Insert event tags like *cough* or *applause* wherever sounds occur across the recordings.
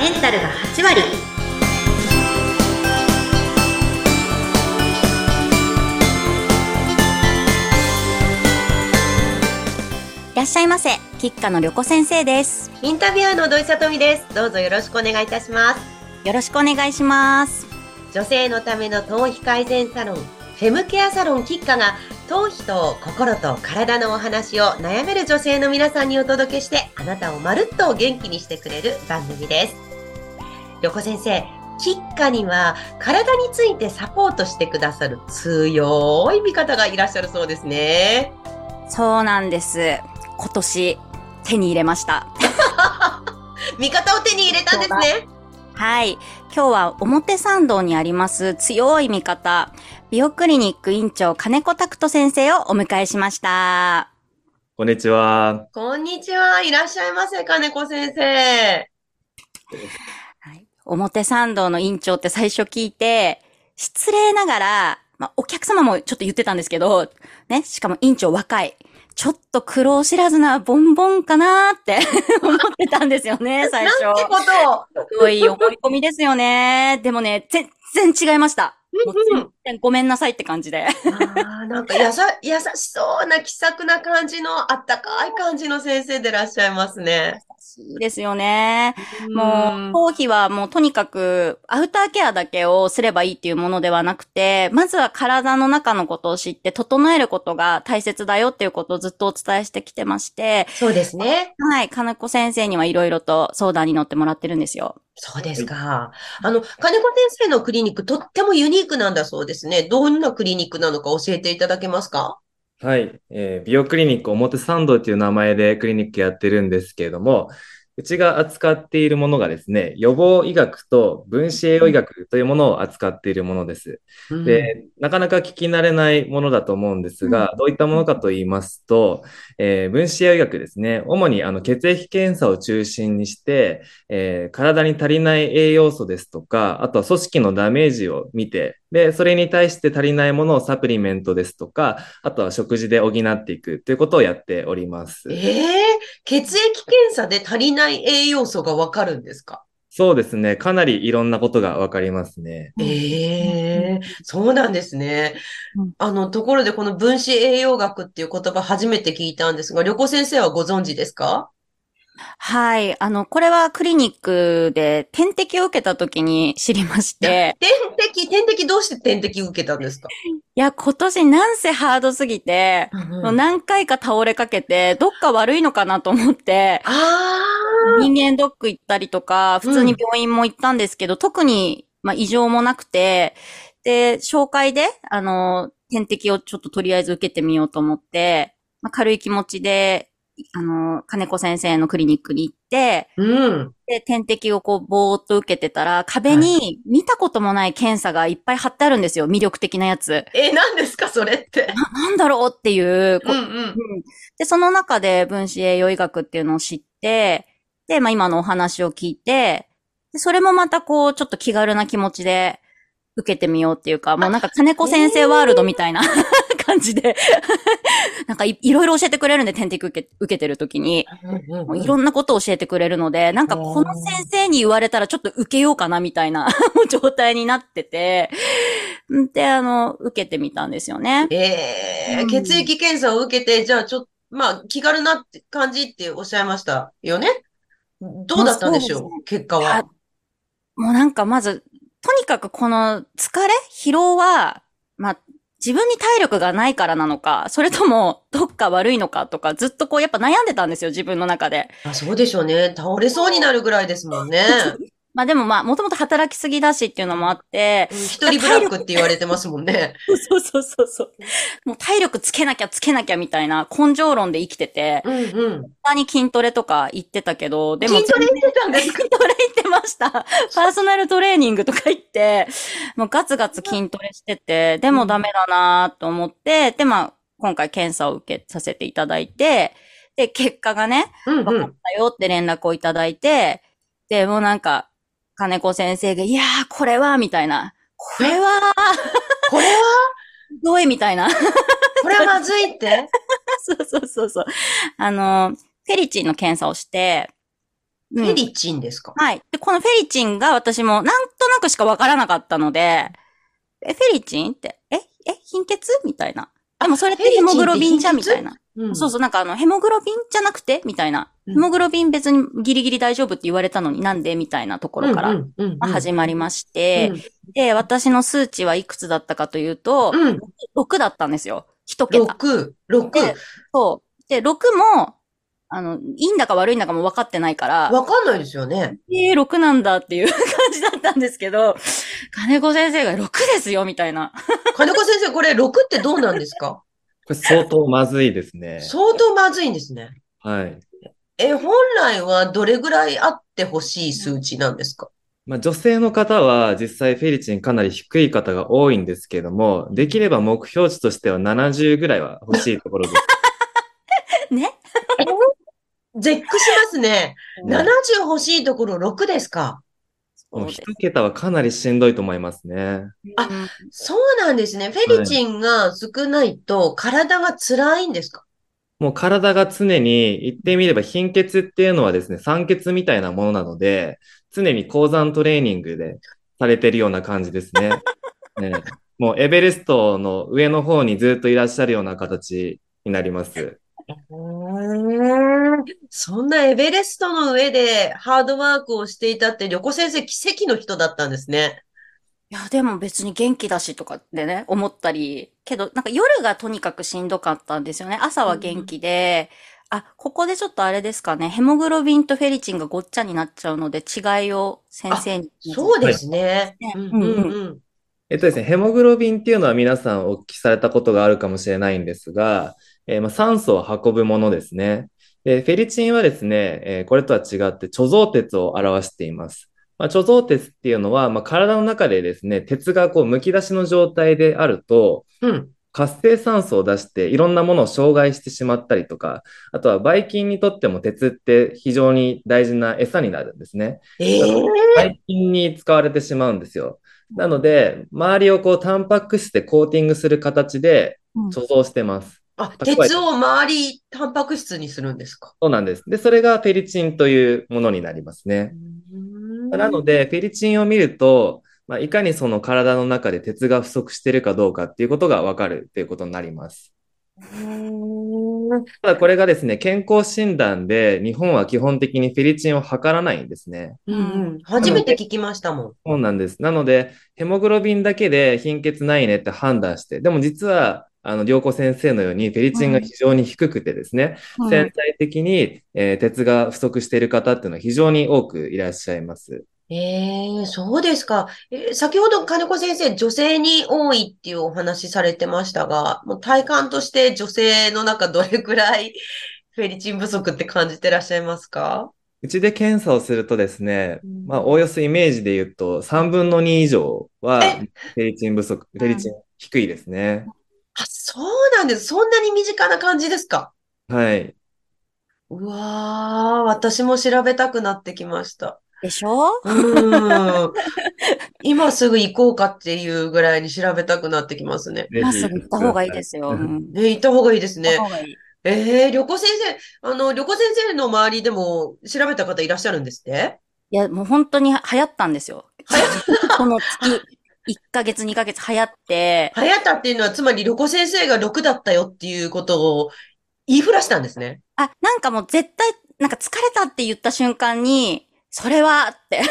メンタルが8割いらっしゃいませ。吉家の旅子先生です。インタビュアーの土井さとみですどうぞよろしくお願いいたしますよろしくお願いします。女性のための頭皮改善サロンフェムケアサロンキッカが頭皮と心と体のお話を悩める女性の皆さんにお届けしてあなたをまるっと元気にしてくれる番組です横先生キッカには体についてサポートしてくださる強い味方がいらっしゃるそうですねそうなんです。今年手に入れました。*laughs* 味方を手に入れたんですねはい。今日は表参道にあります強い味方、美容クリニック院長金子拓人先生をお迎えしました。こんにちは。こんにちはいらっしゃいませ金子先生はい、表参道の院長って最初聞いて、失礼ながら、まあ、お客様もちょっと言ってたんですけど、ね、しかも院長若い。ちょっと苦労知らずなボンボンかなーって *laughs* 思ってたんですよね、最初。なんてことをすごい思い込みですよね。でもね、全然違いました。もう全然ごめんなさいって感じで。ああ、なんかやさ、*laughs* 優しそうな気さくな感じの、あったかい感じの先生でいらっしゃいますね。いいですよね。うんもう、頭皮はもうとにかくアウターケアだけをすればいいっていうものではなくて、まずは体の中のことを知って整えることが大切だよっていうことをずっとお伝えしてきてまして、そうですね。はい、金子先生にはいろいろと相談に乗ってもらってるんですよ。そうですか。あの、金子先生のクリニック、とってもユニークなんだそうですね。どんなクリニックなのか教えていただけますか？はい。えー美容クリニック表参道という名前でクリニックやってるんですけれども、うちが扱っているものがですね、予防医学と分子栄養医学というものを扱っているものです。うんで、なかなか聞き慣れないものだと思うんですが、どういったものかと言いますと、えー分子栄養医学ですね。主にあの血液検査を中心にして、えー体に足りない栄養素ですとか、あとは組織のダメージを見て、で、それに対して足りないものをサプリメントですとか、あとは食事で補っていくということをやっております。ええ血液検査で足りない栄養素がわかるんですか？そうですね。かなりいろんなことがわかりますね。ええそうなんですねうん。あの、ところでこの分子栄養学っていう言葉初めて聞いたんですが、旅行先生はご存知ですか？はい。あの、これはクリニックで点滴を受けた時に知りまして、点滴、点滴どうして点滴受けたんですか？いや、今年なんせハードすぎて、もう何回か倒れかけて、どっか悪いのかなと思って、あ人間ドック行ったりとか、普通に病院も行ったんですけど、特に、まあ、異常もなくて、で、紹介で、あの、点滴をちょっととりあえず受けてみようと思って、まあ、軽い気持ちで、あの、金子先生のクリニックに行って、あ、うん。で、点滴をこう、ぼーっと受けてたら、壁に見たこともない検査がいっぱい貼ってあるんですよ。魅力的なやつ。え、何ですか、それって。な、なんだろうっていう、こううんうん。うんで、その中で分子栄養医学っていうのを知って、で、まあ今のお話を聞いて、でそれもまたこう、ちょっと気軽な気持ちで受けてみようっていうか、もうなんか金子先生ワールドみたいな感じで、*laughs* なんかいいろいろ教えてくれるんで、点滴受け受けてる時に。いろんなことを教えてくれるので、なんかこの先生に言われたらちょっと受けようかなみたいな *laughs* 状態になってて、んで、あの、受けてみたんですよね。うんえー、血液検査を受けて、じゃあちょっと、まあ、気軽なって感じっておっしゃいましたよね？どうだったんでしょう、まあそう結果は。もうなんかまず、とにかくこの疲れ？疲労は、まあ、自分に体力がないからなのか、それともどっか悪いのかとか、ずっとこうやっぱ悩んでたんですよ、自分の中で。あ、そうでしょうね。倒れそうになるぐらいですもんね。*laughs* まあでもまあ、もともと働きすぎだしっていうのもあってうん、一人ブラックって言われてますもんね。そうそうそうそう。もう体力つけなきゃつけなきゃみたいな根性論で生きてて、うんうん。他に筋トレとか言ってたけど、でも筋トレしてたんですか？*laughs* 筋トレ行ってました。パーソナルトレーニングとか行って、もうガツガツ筋トレしてて、でもダメだなと思って、で、まあ、今回検査を受けさせていただいて、で、結果がね、うんうん。分かったよって連絡をいただいて、で、もうなんか、金子先生が、いやー、これは、みたいな。これは、これは？どういみたいな。これはまずいって？*laughs* そうそうそうそう。あの、フェリチンの検査をして、うんフェリチンですか？はい。で、このフェリチンが私もなんとなくしかわからなかったので、え、フェリチンって、え、え、貧血？みたいな。でもそれってヘモグロビンじゃんみたいな。うんそうそう、なんかあの、ヘモグロビンじゃなくて？みたいな。うんヘモグロビン別にギリギリ大丈夫って言われたのになんでみたいなところから始まりまして、うんで、私の数値はいくつだったかというと、うん。6だったんですよ。一桁。六、六。でそう。で、6も、あの、いいんだか悪いんだかも分かってないから、わかんないですよね。えー、6なんだっていう *laughs* 感じだったんですけど、金子先生が6ですよ、みたいな。金子先生、これ六ってどうなんですか？これ相当まずいですね。相当まずいんですね。はい。え、本来はどれぐらいあってほしい数値なんですか？まあ、女性の方は実際フェリチンかなり低い方が多いんですけども、できれば目標値としては70ぐらいは欲しいところです。*laughs* ね絶句しますね。うん70欲しいところ6ですか？もう一桁はかなりしんどいと思いますね。あうんそうなんですね。フェリチンが少ないと体が辛いんですか？もう体が常に言ってみれば貧血っていうのはですね、酸欠みたいなものなので、常に高山トレーニングでされてるような感じですね。ね *laughs* もうエベレストの上の方にずっといらっしゃるような形になります。そんなエベレストの上でハードワークをしていたって、旅行先生奇跡の人だったんですね。いや、でも別に元気だしとかってね、思ったり、けど、なんか夜がとにかくしんどかったんですよね。朝は元気で、あ、ここでちょっとあれですかね、ヘモグロビンとフェリチンがごっちゃになっちゃうので、違いを先生に。そうですね。ねうんうんうんうん。えっとですね、ヘモグロビンっていうのは皆さんお聞きされたことがあるかもしれないんですが、えーまあ、酸素を運ぶものですね。で、フェリチンはですね、えーこれとは違って貯蔵鉄を表しています。まあ、貯蔵鉄っていうのは、まあ、体の中でですね、鉄がこう剥き出しの状態であると、うん。活性酸素を出していろんなものを障害してしまったりとか、あとはばい菌にとっても鉄って非常に大事な餌になるんですね。ええばい菌に使われてしまうんですよ。なので、周りをこうタンパク質でコーティングする形でうん貯蔵してます。えて鉄を周りタンパク質にするんですか？そうなんです。で、それがフェリチンというものになりますね。なので、フェリチンを見ると、まあ、いかにその体の中で鉄が不足しているかどうかっていうことがわかるっていうことになります。ただこれがですね、健康診断で日本は基本的にフェリチンを測らないんですね。うんうん。初めて聞きましたもん。そうなんです。なので、ヘモグロビンだけで貧血ないねって判断して、でも実は、あの、良子先生のように、フェリチンが非常に低くてですね、うん潜在的に、えー鉄が不足している方っていうのは非常に多くいらっしゃいます。ええそうですか。えー先ほど金子先生、女性に多いっていうお話されてましたが、もう体感として女性の中どれくらいフェリチン不足って感じてらっしゃいますか？うちで検査をするとですねうん、まあ、おおよそイメージで言うと、3分の2以上はえ？フェリチン不足、フェリチン低いですね。あ、そうなんです。そんなに身近な感じですか？はい。うわー、私も調べたくなってきました。でしょ？うーん。*laughs* 今すぐ行こうかっていうぐらいに調べたくなってきますね。今すぐ行った方がいいですよ。うん。ね、行った方がいいですね行った。方がいい。ええ旅行先生、あの、旅行先生の周りでも調べた方いらっしゃるんですって？いや、もう本当に流行ったんですよ。*laughs* この月、1ヶ月、2ヶ月流行って、流行ったっていうのは、つまり旅行先生が6だったよっていうことを言いふらしたんですね。あ、なんかもう絶対、なんか疲れたって言った瞬間に、それはって、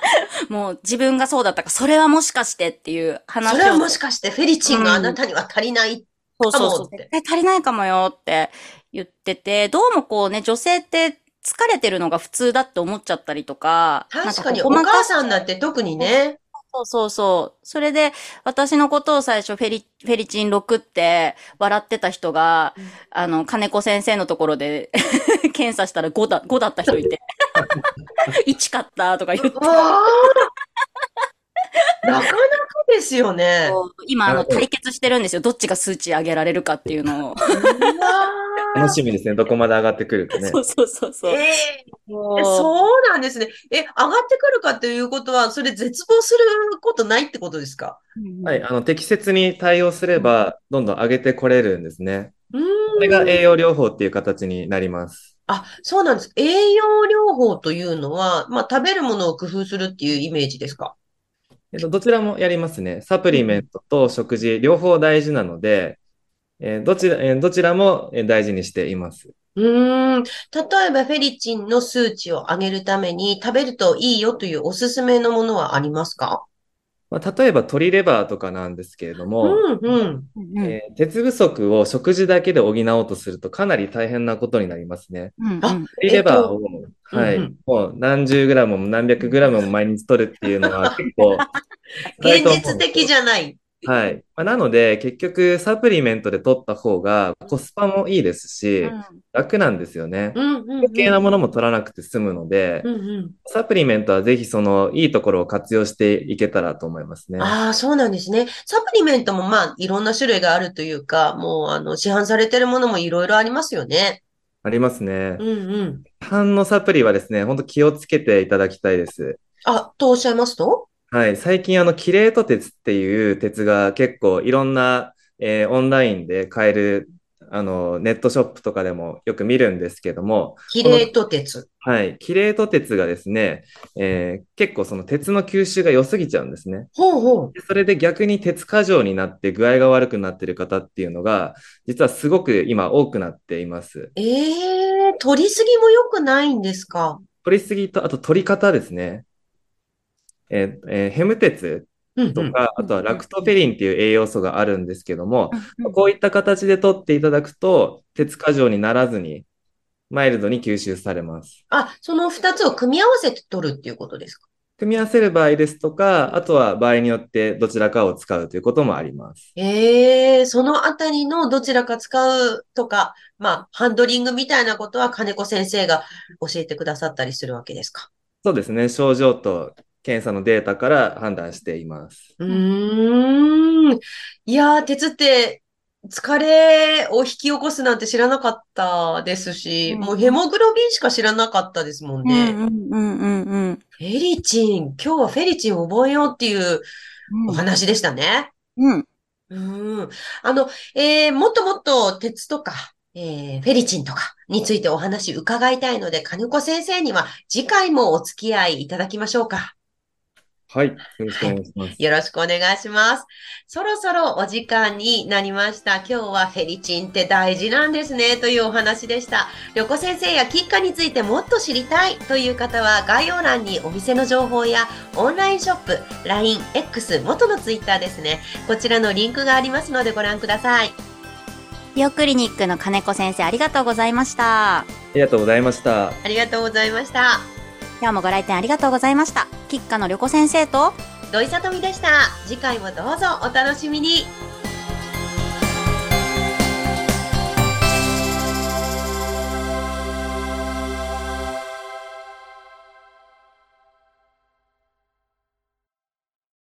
*laughs* もう自分がそうだったから、それはもしかしてっていう話を。それはもしかしてフェリチンがあなたには足りない。そうそうそう。かもって絶対足りないかもよって言ってて、どうもこうね、女性って疲れてるのが普通だって思っちゃったりとか。確かに、かし母さんだって特にね。そうそうそう。それで、私のことを最初フェリ、フェリチン6って笑ってた人が、うんあの、金子先生のところで *laughs* 検査したら5だ、5だった人いて、*laughs* 1かったとか言って、なかなかですよね。今、あの、対決してるんですよ。どっちが数値上げられるかっていうのを。楽しみですね。どこまで上がってくるかね。*laughs* そうそうそうそう。ーええもうそうなんですね。え、上がってくるかっていうことは、それ絶望することないってことですか？うんはい。あの、適切に対応すれば、どんどん上げてこれるんですね。うーこれが栄養療法っていう形になります。あ、そうなんです。栄養療法というのは、まあ、食べるものを工夫するっていうイメージですか？えっと、どちらもやりますね。サプリメントと食事、両方大事なので、えーどちら、えーどちらもえー大事にしています。うーん。例えば、フェリチンの数値を上げるために食べるといいよというおすすめのものはありますか？まあ、例えば鶏レバーとかなんですけれども、うん、うん。うんえー鉄不足を食事だけで補おうとするとかなり大変なことになりますね。うんあ鶏レバーを、はい、うんうんもう何十グラムも何百グラムも毎日取るっていうのは結構 *laughs* 現実的じゃない。はい。まあ、なので、結局、サプリメントで取った方がコスパもいいですし、うん楽なんですよね。うん、うん、うん。余計なものも取らなくて済むのでう、ん、うん。サプリメントはぜひそのいいところを活用していけたらと思いますね。ああ、そうなんですね。サプリメントもまあ、いろんな種類があるというか、もう、あの、市販されてるものもいろいろありますよね。ありますねう。ん、うん。市販のサプリはですね、本当気をつけていただきたいです。あ、とおっしゃいますと？はい。最近、あの、キレート鉄っていう鉄が結構いろんな、えーオンラインで買える、あの、ネットショップとかでもよく見るんですけども、キレート鉄。はい。キレート鉄がですね、えー結構その鉄の吸収が良すぎちゃうんですね。ほうほう。でそれで逆に鉄過剰になって具合が悪くなっている方っていうのが、実はすごく今多くなっています。ええ取りすぎも良くないんですか？取りすぎと、あと取り方ですね。えーえーヘム鉄。とか、あとはラクトフェリンっていう栄養素があるんですけども、うんこういった形で取っていただくと、鉄過剰にならずに、マイルドに吸収されます。あ、その二つを組み合わせて取るっていうことですか？組み合わせる場合ですとか、あとは場合によってどちらかを使うということもあります。ええそのあたりのどちらか使うとか、まあ、ハンドリングみたいなことは金子先生が教えてくださったりするわけですか？そうですね。症状と検査のデータから判断しています。うーん。いやー、鉄って疲れを引き起こすなんて知らなかったですし、うんもうヘモグロビンしか知らなかったですもんうね。んうんうんうんうんフェリチン、今日はフェリチンを覚えようっていうお話でしたね。うん。うん。あの、えー、もっともっと鉄とか、えー、フェリチンとかについてお話伺いたいので、金子先生には次回もお付き合いいただきましょうか。はい。よろしくお願いします。よろしくお願いします。そろそろお時間になりました。今日はフェリチンって大事なんですねというお話でした。旅子先生やキッカについてもっと知りたいという方は概要欄にお店の情報やオンラインショップ、LINE、X、元のツイッターですね。こちらのリンクがありますのでご覧ください。美容クリニックの金子先生ありがとうございました。ありがとうございました。ありがとうございました。今日もご来店ありがとうございました。吉花の旅子先生と土井さとみでした。次回もどうぞお楽しみに。